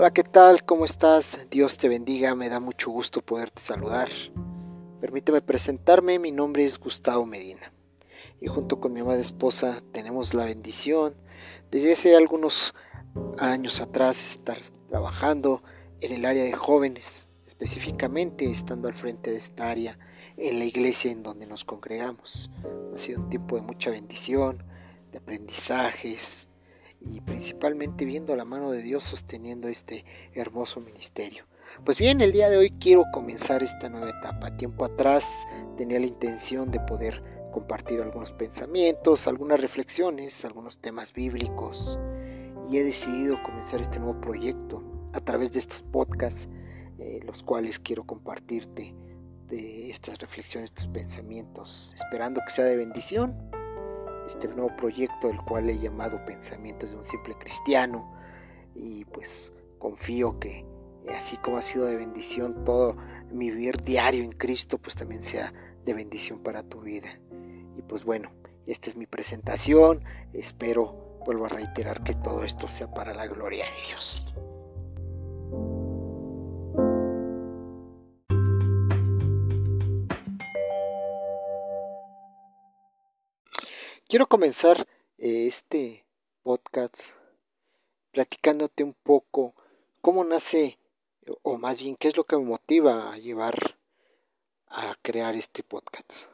Hola, ¿qué tal? ¿Cómo estás? Dios te bendiga, me da mucho gusto poderte saludar. Permíteme presentarme, mi nombre es Gustavo Medina y junto con mi amada esposa tenemos la bendición desde hace algunos años atrás estar trabajando en el área de jóvenes, específicamente estando al frente de esta área en la iglesia en donde nos congregamos. Ha sido un tiempo de mucha bendición, de aprendizajes, y principalmente viendo la mano de Dios sosteniendo este hermoso ministerio. Pues bien, el día de hoy quiero comenzar esta nueva etapa. Tiempo atrás tenía la intención de poder compartir algunos pensamientos, algunas reflexiones, algunos temas bíblicos y he decidido comenzar este nuevo proyecto a través de estos podcasts, eh, los cuales quiero compartirte de estas reflexiones, estos pensamientos, esperando que sea de bendición este nuevo proyecto, el cual he llamado Pensamientos de un simple cristiano. Y pues confío que eh, así como ha sido de bendición todo mi vivir diario en Cristo, pues también sea de bendición para tu vida. Y pues bueno, esta es mi presentación. Espero, vuelvo a reiterar, que todo esto sea para la gloria de Dios. Quiero comenzar eh, este podcast platicándote un poco cómo nace, o más bien qué es lo que me motiva a llevar a crear este podcast.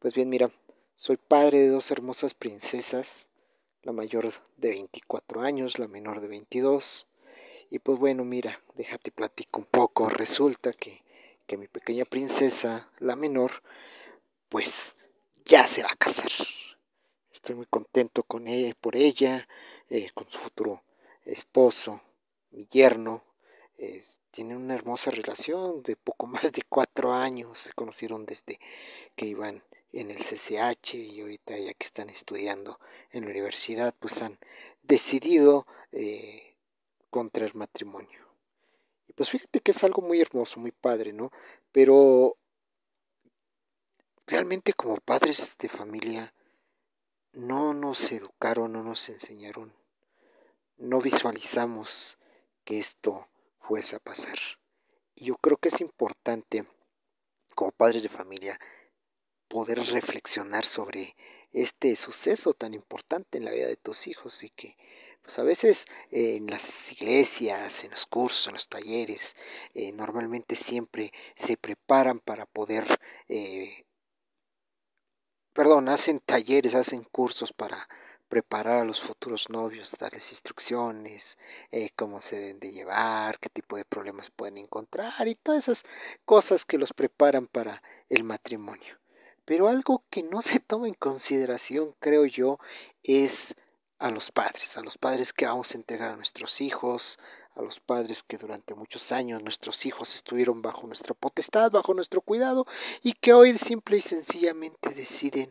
Pues bien, mira, soy padre de dos hermosas princesas, la mayor de 24 años, la menor de 22. Y pues bueno, mira, déjate platico un poco. Resulta que, que mi pequeña princesa, la menor, pues ya se va a casar. Estoy muy contento con ella, por ella, eh, con su futuro esposo, mi yerno. Eh, tienen una hermosa relación de poco más de cuatro años. Se conocieron desde que iban en el CCH y ahorita ya que están estudiando en la universidad, pues han decidido eh, contraer matrimonio. Y pues fíjate que es algo muy hermoso, muy padre, ¿no? Pero realmente como padres de familia, no nos educaron, no nos enseñaron, no visualizamos que esto fuese a pasar. Y yo creo que es importante, como padres de familia, poder reflexionar sobre este suceso tan importante en la vida de tus hijos y que pues a veces en las iglesias, en los cursos, en los talleres, eh, normalmente siempre se preparan para poder eh, perdón, hacen talleres, hacen cursos para preparar a los futuros novios, darles instrucciones, eh, cómo se deben de llevar, qué tipo de problemas pueden encontrar y todas esas cosas que los preparan para el matrimonio. Pero algo que no se toma en consideración, creo yo, es a los padres, a los padres que vamos a entregar a nuestros hijos, a los padres que durante muchos años nuestros hijos estuvieron bajo nuestra potestad, bajo nuestro cuidado, y que hoy simple y sencillamente deciden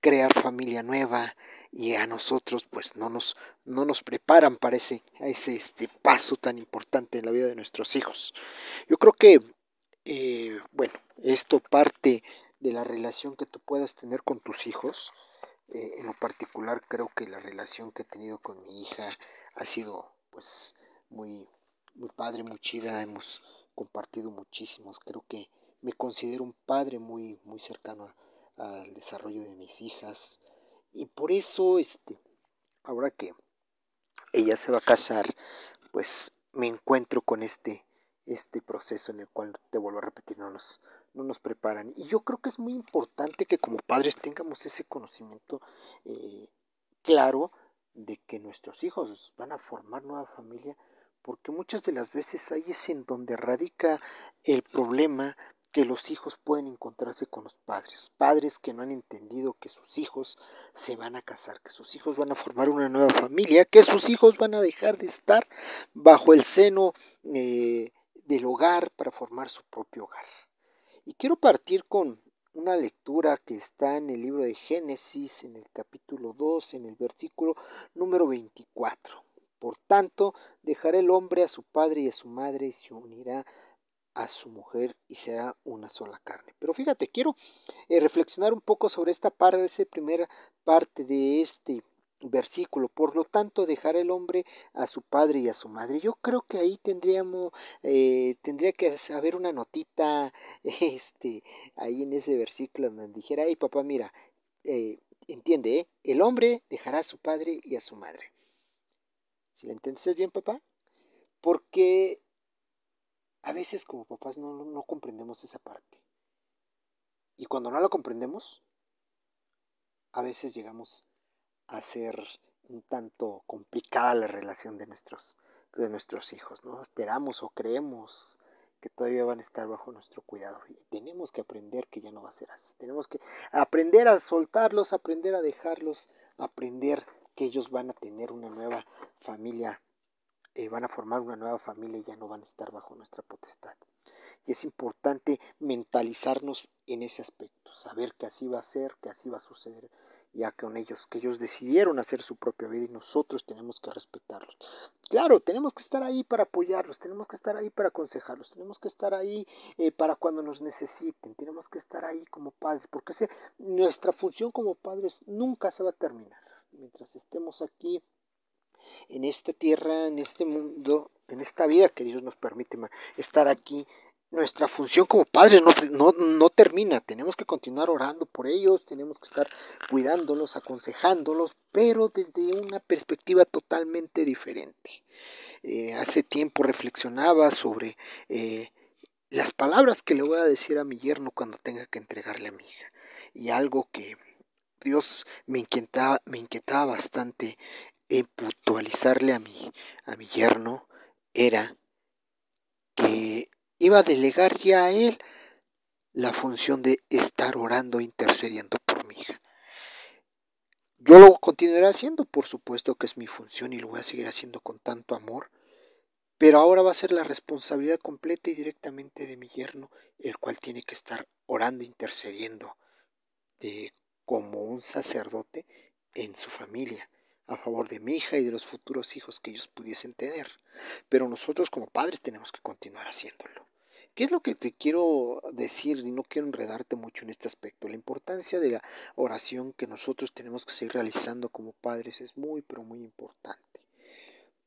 crear familia nueva y a nosotros pues no nos, no nos preparan para ese, ese este paso tan importante en la vida de nuestros hijos. Yo creo que, eh, bueno, esto parte de la relación que tú puedas tener con tus hijos. Eh, en lo particular creo que la relación que he tenido con mi hija ha sido pues muy, muy padre, muy chida, hemos compartido muchísimos, creo que me considero un padre muy, muy cercano al desarrollo de mis hijas y por eso, este, ahora que ella se va a casar, pues me encuentro con este, este proceso en el cual, te vuelvo a repetir, no nos, no nos preparan. Y yo creo que es muy importante que como padres tengamos ese conocimiento eh, claro de que nuestros hijos van a formar nueva familia porque muchas de las veces ahí es en donde radica el problema que los hijos pueden encontrarse con los padres, padres que no han entendido que sus hijos se van a casar, que sus hijos van a formar una nueva familia, que sus hijos van a dejar de estar bajo el seno eh, del hogar para formar su propio hogar. Y quiero partir con una lectura que está en el libro de Génesis, en el capítulo 2, en el versículo número 24. Por tanto, dejará el hombre a su padre y a su madre y se unirá a su mujer y será una sola carne. Pero fíjate, quiero eh, reflexionar un poco sobre esta parte, esa primera parte de este versículo. Por lo tanto, dejará el hombre a su padre y a su madre. Yo creo que ahí tendríamos, eh, tendría que haber una notita, este, ahí en ese versículo donde dijera, hey papá, mira, eh, entiende, el hombre dejará a su padre y a su madre. ¿Si la entiendes bien, papá? Porque a veces como papás no, no comprendemos esa parte. Y cuando no la comprendemos, a veces llegamos a ser un tanto complicada la relación de nuestros, de nuestros hijos, ¿no? Esperamos o creemos que todavía van a estar bajo nuestro cuidado. Y tenemos que aprender que ya no va a ser así. Tenemos que aprender a soltarlos, aprender a dejarlos, aprender que ellos van a tener una nueva familia, eh, van a formar una nueva familia y ya no van a estar bajo nuestra potestad. Y es importante mentalizarnos en ese aspecto, saber que así va a ser, que así va a suceder ya con ellos, que ellos decidieron hacer su propia vida y nosotros tenemos que respetarlos. Claro, tenemos que estar ahí para apoyarlos, tenemos que estar ahí para aconsejarlos, tenemos que estar ahí eh, para cuando nos necesiten, tenemos que estar ahí como padres, porque nuestra función como padres nunca se va a terminar. Mientras estemos aquí en esta tierra, en este mundo, en esta vida que Dios nos permite estar aquí, nuestra función como padres no, no, termina. Tenemos que continuar orando por ellos, tenemos que estar cuidándolos, aconsejándolos, pero desde una perspectiva totalmente diferente. Eh, hace tiempo reflexionaba sobre eh, las palabras que le voy a decir a mi yerno cuando tenga que entregarle a mi hija. Y algo que Dios me inquietaba, me inquietaba bastante en puntualizarle a mi, a mi yerno era que iba a delegar ya a él la función de estar orando, intercediendo por mi hija. Yo lo continuaré haciendo, por supuesto que es mi función y lo voy a seguir haciendo con tanto amor, pero ahora va a ser la responsabilidad completa y directamente de mi yerno, el cual tiene que estar orando, intercediendo de, como un sacerdote en su familia a favor de mi hija y de los futuros hijos que ellos pudiesen tener. Pero nosotros como padres tenemos que continuar haciéndolo. ¿Qué es lo que te quiero decir? Y no quiero enredarte mucho en este aspecto. La importancia de la oración que nosotros tenemos que seguir realizando como padres es muy, pero muy importante.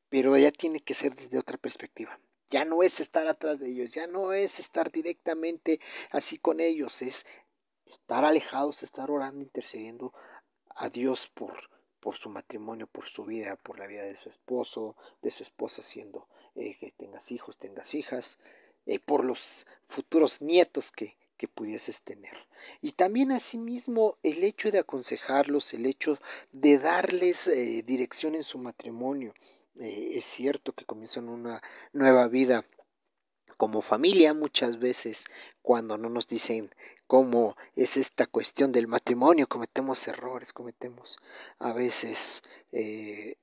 Pero ya tiene que ser desde otra perspectiva. Ya no es estar atrás de ellos, ya no es estar directamente así con ellos, es estar alejados, estar orando, intercediendo a Dios por por su matrimonio, por su vida, por la vida de su esposo, de su esposa, siendo eh, que tengas hijos, tengas hijas, eh, por los futuros nietos que, que pudieses tener. Y también asimismo el hecho de aconsejarlos, el hecho de darles eh, dirección en su matrimonio. es cierto que comienzan una nueva vida como familia muchas veces cuando no nos dicen cómo es esta cuestión del matrimonio, cometemos errores, cometemos a veces, eh,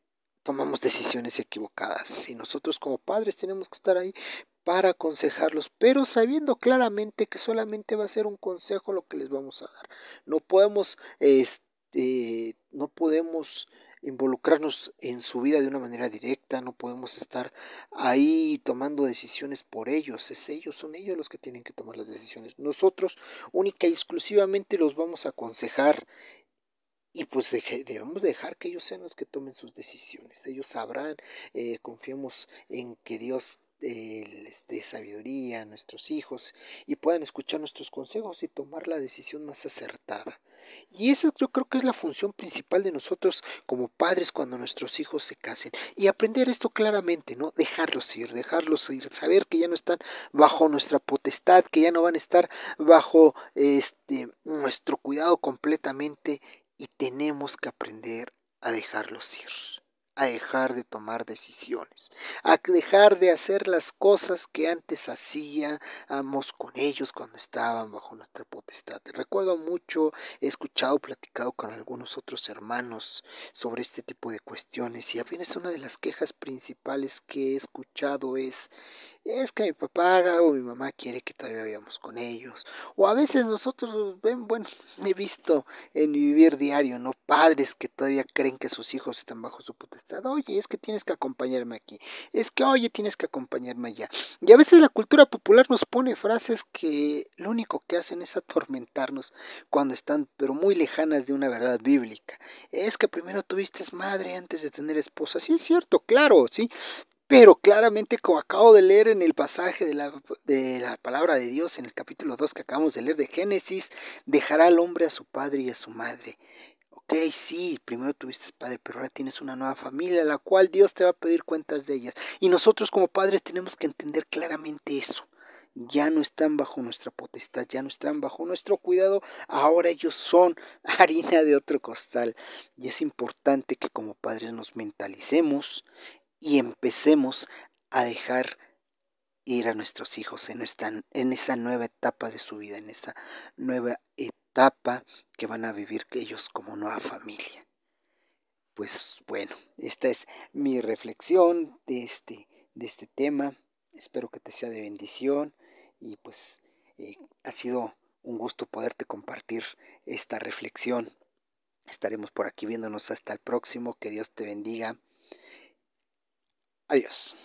tomamos decisiones equivocadas y nosotros como padres tenemos que estar ahí para aconsejarlos, pero sabiendo claramente que solamente va a ser un consejo lo que les vamos a dar. No podemos, este, no podemos involucrarnos en su vida de una manera directa, no podemos estar ahí tomando decisiones por ellos, es ellos, son ellos los que tienen que tomar las decisiones. Nosotros única y exclusivamente los vamos a aconsejar y pues debemos dejar que ellos sean los que tomen sus decisiones. Ellos sabrán, eh, confiemos en que Dios eh, les dé sabiduría a nuestros hijos y puedan escuchar nuestros consejos y tomar la decisión más acertada. Y esa yo creo que es la función principal de nosotros como padres cuando nuestros hijos se casen. Y aprender esto claramente, ¿no? Dejarlos ir, dejarlos ir, saber que ya no están bajo nuestra potestad, que ya no van a estar bajo este nuestro cuidado completamente y tenemos que aprender a dejarlos ir a dejar de tomar decisiones, a dejar de hacer las cosas que antes hacíamos con ellos cuando estaban bajo nuestra potestad. Recuerdo mucho, he escuchado, platicado con algunos otros hermanos sobre este tipo de cuestiones y apenas una de las quejas principales que he escuchado es es que mi papá o mi mamá quiere que todavía vayamos con ellos. O a veces nosotros, ven, bueno, he visto en mi vivir diario, ¿no? Padres que todavía creen que sus hijos están bajo su potestad. Oye, es que tienes que acompañarme aquí. Es que, oye, tienes que acompañarme allá. Y a veces la cultura popular nos pone frases que lo único que hacen es atormentarnos cuando están, pero muy lejanas de una verdad bíblica. Es que primero tuviste madre antes de tener esposa. Sí, es cierto, claro, sí. Pero claramente, como acabo de leer en el pasaje de la, de la palabra de Dios, en el capítulo 2 que acabamos de leer de Génesis, dejará al hombre a su padre y a su madre. Ok, sí, primero tuviste padre, pero ahora tienes una nueva familia, la cual Dios te va a pedir cuentas de ellas. Y nosotros como padres tenemos que entender claramente eso. Ya no están bajo nuestra potestad, ya no están bajo nuestro cuidado, ahora ellos son harina de otro costal. Y es importante que como padres nos mentalicemos y empecemos a dejar ir a nuestros hijos en, esta, en esa nueva etapa de su vida, en esa nueva etapa que van a vivir ellos como nueva familia. Pues bueno, esta es mi reflexión de este, de este tema. Espero que te sea de bendición y pues eh, ha sido un gusto poderte compartir esta reflexión. Estaremos por aquí viéndonos hasta el próximo. Que Dios te bendiga. Adiós.